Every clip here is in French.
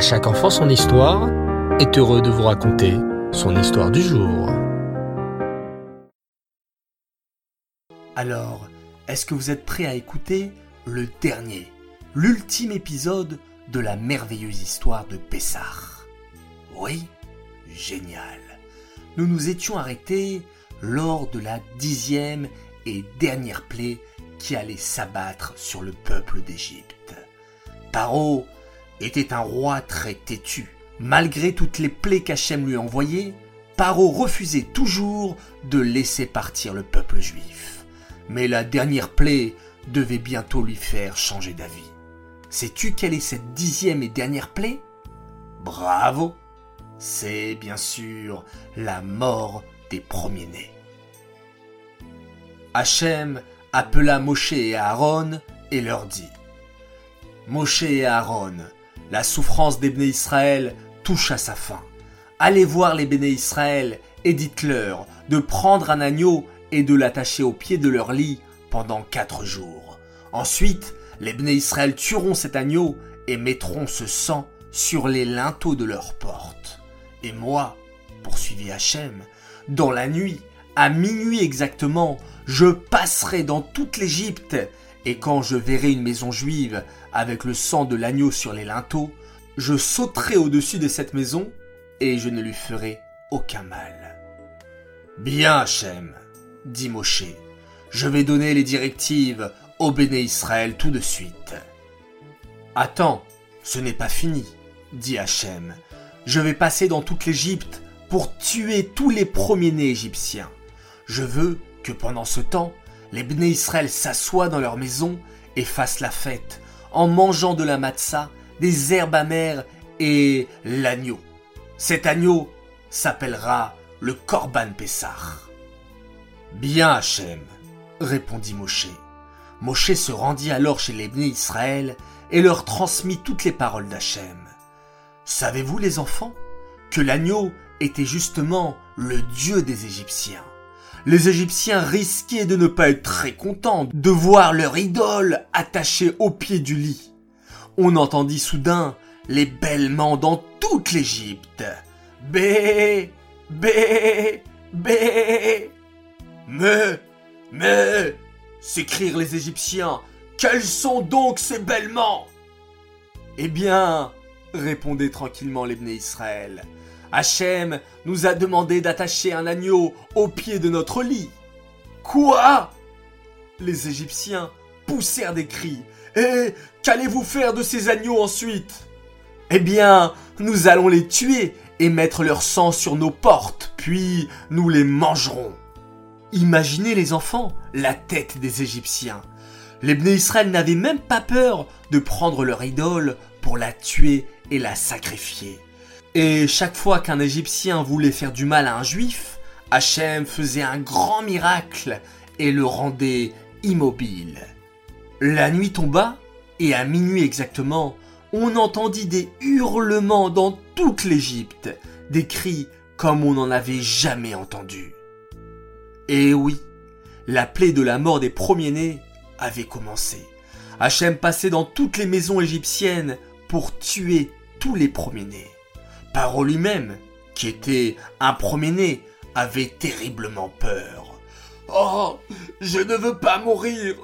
Chaque enfant son histoire est heureux de vous raconter son histoire du jour. Alors, est-ce que vous êtes prêts à écouter le dernier, l'ultime épisode de la merveilleuse histoire de Pessar Oui Génial. Nous nous étions arrêtés lors de la dixième et dernière plaie qui allait s'abattre sur le peuple d'Égypte. Paro était un roi très têtu. Malgré toutes les plaies qu'Hachem lui envoyait, Paro refusait toujours de laisser partir le peuple juif. Mais la dernière plaie devait bientôt lui faire changer d'avis. Sais-tu quelle est cette dixième et dernière plaie? Bravo C'est bien sûr la mort des premiers-nés. Hachem appela Moshe et Aaron et leur dit Moshe et Aaron, la souffrance des béné Israël touche à sa fin. Allez voir les béné Israël et dites-leur de prendre un agneau et de l'attacher au pied de leur lit pendant quatre jours. Ensuite, les béné Israël tueront cet agneau et mettront ce sang sur les linteaux de leurs portes. Et moi, poursuivit Hachem, dans la nuit, à minuit exactement, je passerai dans toute l'Égypte, et quand je verrai une maison juive avec le sang de l'agneau sur les linteaux, je sauterai au-dessus de cette maison, et je ne lui ferai aucun mal. Bien, Hachem, dit Moshe, je vais donner les directives au béné Israël tout de suite. Attends, ce n'est pas fini, dit Hachem. Je vais passer dans toute l'Égypte pour tuer tous les premiers-nés égyptiens. Je veux que pendant ce temps, les Bné Israël s'assoient dans leur maison et fassent la fête en mangeant de la matzah, des herbes amères et l'agneau. Cet agneau s'appellera le Korban Pessah. Bien, Hachem, répondit Moshe. Moshe se rendit alors chez les Bné Israël et leur transmit toutes les paroles d'Hachem. Savez-vous, les enfants, que l'agneau était justement le Dieu des Égyptiens? Les Égyptiens risquaient de ne pas être très contents de voir leur idole attachée au pied du lit. On entendit soudain les bêlements dans toute l'Égypte. Bé, bé, bé. Mais, mais, s'écrièrent les Égyptiens, quels sont donc ces bêlements Eh bien, répondaient tranquillement les Israël, Hachem nous a demandé d'attacher un agneau au pied de notre lit. Quoi? Les Égyptiens poussèrent des cris. Et qu'allez-vous faire de ces agneaux ensuite? Eh bien, nous allons les tuer et mettre leur sang sur nos portes, puis nous les mangerons. Imaginez les enfants, la tête des Égyptiens. Les Bné Israël n'avaient même pas peur de prendre leur idole pour la tuer et la sacrifier. Et chaque fois qu'un Égyptien voulait faire du mal à un Juif, Hachem faisait un grand miracle et le rendait immobile. La nuit tomba, et à minuit exactement, on entendit des hurlements dans toute l'Égypte, des cris comme on n'en avait jamais entendu. Et oui, la plaie de la mort des premiers-nés avait commencé. Hachem passait dans toutes les maisons égyptiennes pour tuer tous les premiers-nés. Paro lui-même, qui était un avait terriblement peur. Oh, je ne veux pas mourir!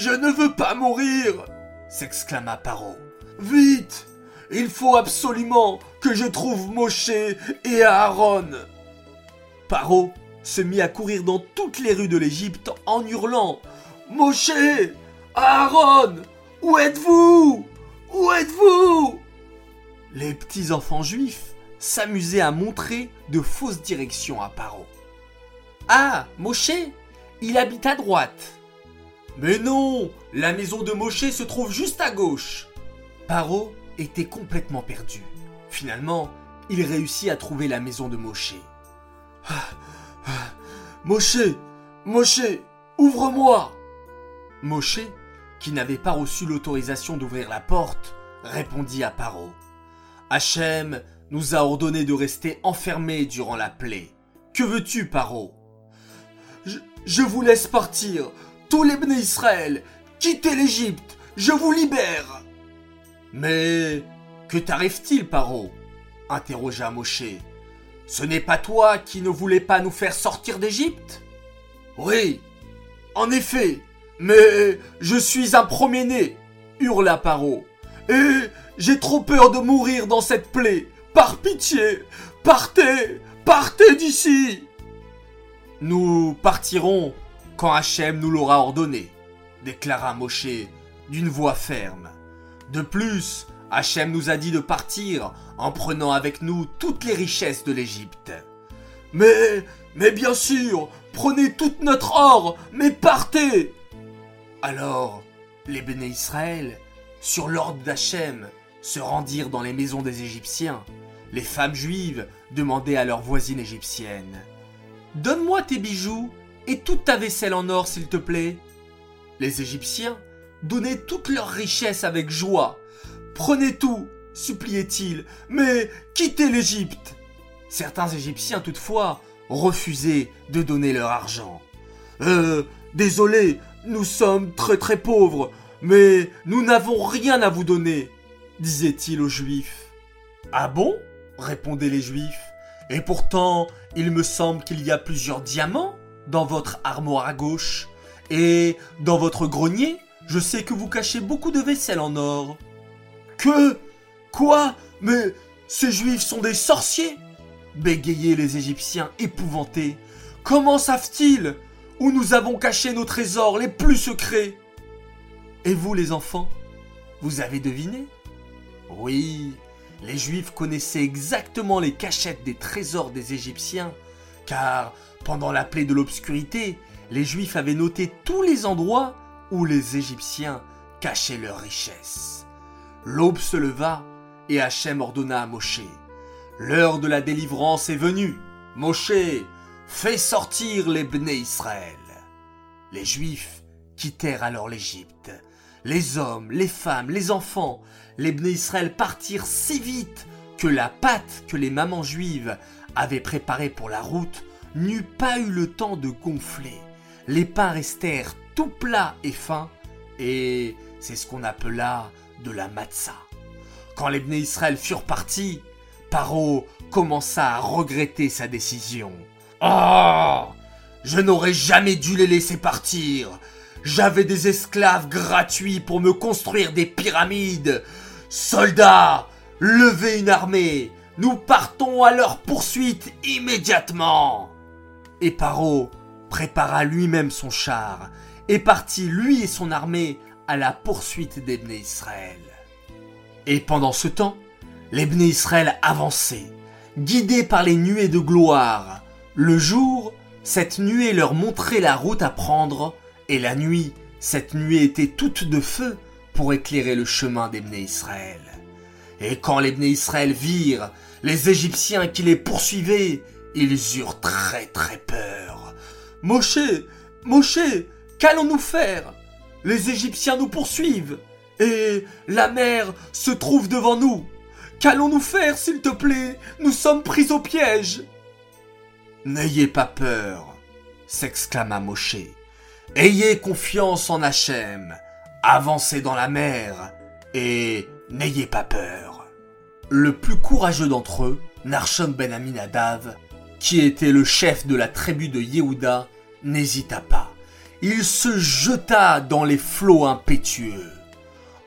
Je ne veux pas mourir! s'exclama Paro. Vite! Il faut absolument que je trouve Moshe et Aaron! Paro se mit à courir dans toutes les rues de l'Égypte en hurlant. Moshe! Aaron! Où êtes-vous? Où êtes-vous? Les petits enfants juifs s'amusaient à montrer de fausses directions à Paro. Ah, Moshe, il habite à droite. Mais non, la maison de Moshe se trouve juste à gauche. Paro était complètement perdu. Finalement, il réussit à trouver la maison de Moshe. Ah, ah, Moshe, ouvre-moi Moshe, qui n'avait pas reçu l'autorisation d'ouvrir la porte, répondit à Paro. Hachem nous a ordonné de rester enfermés durant la plaie. Que veux-tu, Paro? Je, vous laisse partir. Tous les béné Israël, quittez l'Égypte. Je vous libère. Mais Que t'arrive-t-il, Paro? interrogea Moshe. Ce n'est pas toi qui ne voulais pas nous faire sortir d'Égypte? Oui, en effet, mais je suis un premier-né, hurla Paro. Et j'ai trop peur de mourir dans cette plaie. Par pitié, partez, partez d'ici. Nous partirons quand Hachem nous l'aura ordonné, déclara Moshe d'une voix ferme. De plus, Hachem nous a dit de partir en prenant avec nous toutes les richesses de l'Égypte. Mais, mais bien sûr, prenez tout notre or, mais partez Alors, les béné Israël, sur l'ordre d'Hachem, se rendirent dans les maisons des Égyptiens. Les femmes juives demandaient à leurs voisines égyptiennes Donne-moi tes bijoux et toute ta vaisselle en or, s'il te plaît. Les Égyptiens donnaient toutes leurs richesses avec joie. Prenez tout, suppliaient-ils, mais quittez l'Égypte. Certains Égyptiens, toutefois, refusaient de donner leur argent. Euh, désolé, nous sommes très très pauvres, mais nous n'avons rien à vous donner, disait-il aux Juifs. Ah bon? répondaient les Juifs. Et pourtant, il me semble qu'il y a plusieurs diamants dans votre armoire à gauche. Et dans votre grenier, je sais que vous cachez beaucoup de vaisselle en or. Que? Quoi? Mais ces Juifs sont des sorciers? bégayaient les Égyptiens épouvantés. Comment savent-ils où nous avons caché nos trésors les plus secrets? Et vous les enfants, vous avez deviné? Oui, les Juifs connaissaient exactement les cachettes des trésors des Égyptiens, car pendant la plaie de l'obscurité, les Juifs avaient noté tous les endroits où les Égyptiens cachaient leurs richesses. L'aube se leva et Hachem ordonna à Moshe L'heure de la délivrance est venue. Moshe, fais sortir les Bnei Israël. Les Juifs quittèrent alors l'Égypte. Les hommes, les femmes, les enfants, les Bnei Israël partirent si vite que la pâte que les mamans juives avaient préparée pour la route n'eut pas eu le temps de gonfler. Les pains restèrent tout plats et fins, et c'est ce qu'on appela de la matzah. Quand les Bnei Israël furent partis, Paro commença à regretter sa décision. Oh Je n'aurais jamais dû les laisser partir. J'avais des esclaves gratuits pour me construire des pyramides. Soldats, levez une armée. Nous partons à leur poursuite immédiatement. Et Paro prépara lui-même son char et partit lui et son armée à la poursuite des Israël. Et pendant ce temps, les Israël avançaient, guidés par les nuées de gloire. Le jour, cette nuée leur montrait la route à prendre, et la nuit, cette nuée était toute de feu pour éclairer le chemin des Israël. Et quand les Israël virent les Égyptiens qui les poursuivaient, ils eurent très très peur. Moshe, Moshe, qu'allons-nous faire? Les Égyptiens nous poursuivent, et la mer se trouve devant nous. Qu'allons-nous faire, s'il te plaît? Nous sommes pris au piège. N'ayez pas peur, s'exclama Moshe. Ayez confiance en Hachem. Avancez dans la mer et n'ayez pas peur. Le plus courageux d'entre eux, Narshon ben Aminadav, qui était le chef de la tribu de Yehuda, n'hésita pas. Il se jeta dans les flots impétueux.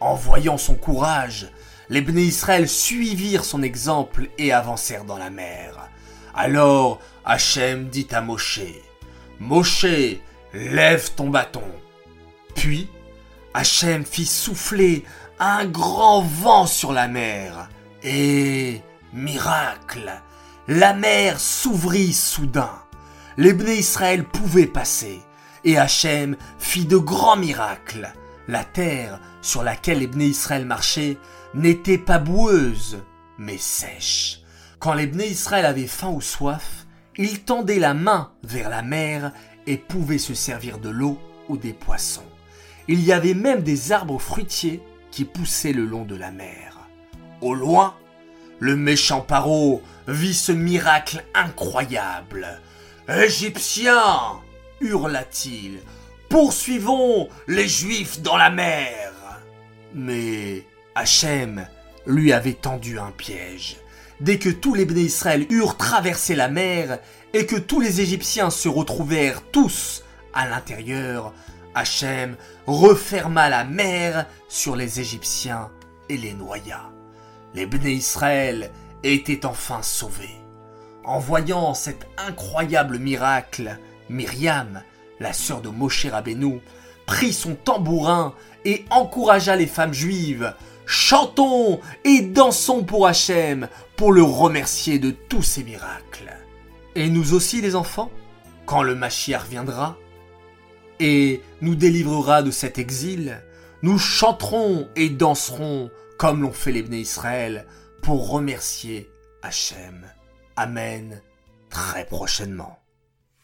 En voyant son courage, les Bnei Israël suivirent son exemple et avancèrent dans la mer. Alors Hachem dit à Moshe, Moshe, lève ton bâton. Puis Hachem fit souffler un grand vent sur la mer. Et, miracle, la mer s'ouvrit soudain. Les Bnei Israël pouvaient passer. Et Hachem fit de grands miracles. La terre sur laquelle les Bnei Israël marchaient n'était pas boueuse, mais sèche. Quand les Bnei Israël avaient faim ou soif, ils tendaient la main vers la mer et pouvaient se servir de l'eau ou des poissons. Il y avait même des arbres fruitiers qui poussaient le long de la mer. Au loin, le méchant Paro vit ce miracle incroyable. Égyptiens hurla-t-il, poursuivons les Juifs dans la mer. Mais Hachem lui avait tendu un piège. Dès que tous les béné Israël eurent traversé la mer et que tous les Égyptiens se retrouvèrent tous à l'intérieur, Hachem referma la mer sur les Égyptiens et les noya. Les béné Israël étaient enfin sauvés. En voyant cet incroyable miracle, Myriam, la sœur de Moshe Rabbeinu, prit son tambourin et encouragea les femmes juives. Chantons et dansons pour Hachem pour le remercier de tous ses miracles. Et nous aussi les enfants, quand le Mashiach viendra et nous délivrera de cet exil, nous chanterons et danserons comme l'ont fait les Bnei Israël pour remercier Hachem. Amen très prochainement.